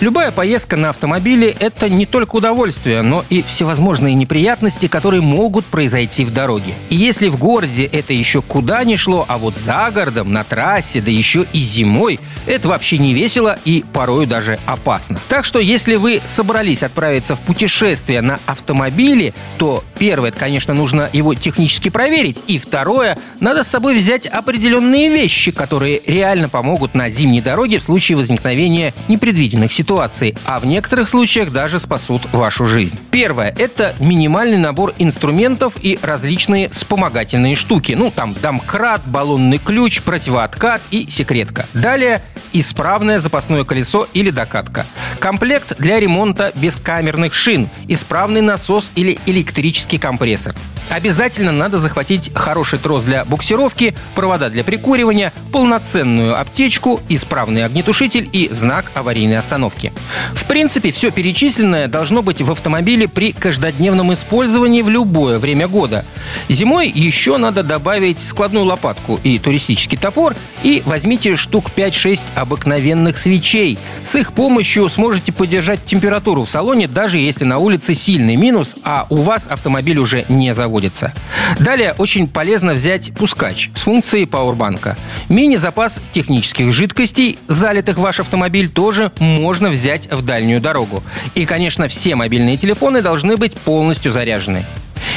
Любая поездка на автомобиле – это не только удовольствие, но и всевозможные неприятности, которые могут произойти в дороге. И если в городе это еще куда ни шло, а вот за городом, на трассе, да еще и зимой, это вообще не весело и порою даже опасно. Так что если вы собрались отправиться в путешествие на автомобиле, то первое, это, конечно, нужно его технически проверить, и второе, надо с собой взять определенные вещи, которые реально помогут на зимней дороге в случае возникновения непредвиденных ситуаций ситуаций, а в некоторых случаях даже спасут вашу жизнь. Первое – это минимальный набор инструментов и различные вспомогательные штуки. Ну, там домкрат, баллонный ключ, противооткат и секретка. Далее исправное запасное колесо или докатка. Комплект для ремонта бескамерных шин, исправный насос или электрический компрессор. Обязательно надо захватить хороший трос для буксировки, провода для прикуривания, полноценную аптечку, исправный огнетушитель и знак аварийной остановки. В принципе, все перечисленное должно быть в автомобиле при каждодневном использовании в любое время года. Зимой еще надо добавить складную лопатку и туристический топор, и возьмите штук 5-6 обыкновенных свечей. С их помощью сможете поддержать температуру в салоне, даже если на улице сильный минус, а у вас автомобиль уже не заводится. Далее очень полезно взять пускач с функцией пауэрбанка. Мини-запас технических жидкостей, залитых в ваш автомобиль, тоже можно взять в дальнюю дорогу. И, конечно, все мобильные телефоны должны быть полностью заряжены.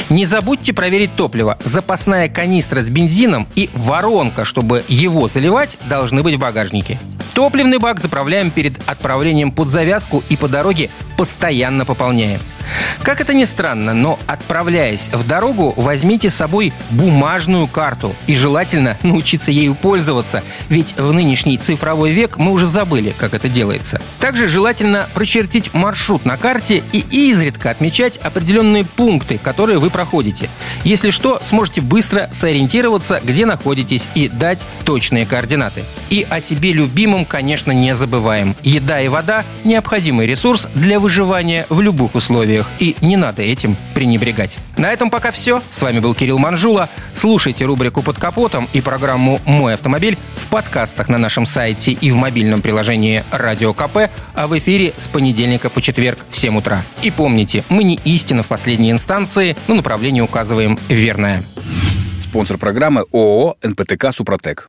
Не забудьте проверить топливо. Запасная канистра с бензином и воронка, чтобы его заливать, должны быть в багажнике. Топливный бак заправляем перед отправлением под завязку и по дороге постоянно пополняем. Как это ни странно, но отправляясь в дорогу, возьмите с собой бумажную карту и желательно научиться ею пользоваться, ведь в нынешний цифровой век мы уже забыли, как это делается. Также желательно прочертить маршрут на карте и изредка отмечать определенные пункты, которые вы проходите. Если что, сможете быстро сориентироваться, где находитесь и дать точные координаты. И о себе любимом, конечно, не забываем. Еда и вода – необходимый ресурс для выживания в любых условиях, и не надо этим пренебрегать. На этом пока все. С вами был Кирилл Манжула. Слушайте рубрику «Под капотом» и программу «Мой автомобиль» в подкастах на нашем сайте и в мобильном приложении «Радио КП», а в эфире с понедельника по четверг в 7 утра. И помните, мы не истина в последней инстанции, но направление указываем верное. Спонсор программы ООО «НПТК Супротек».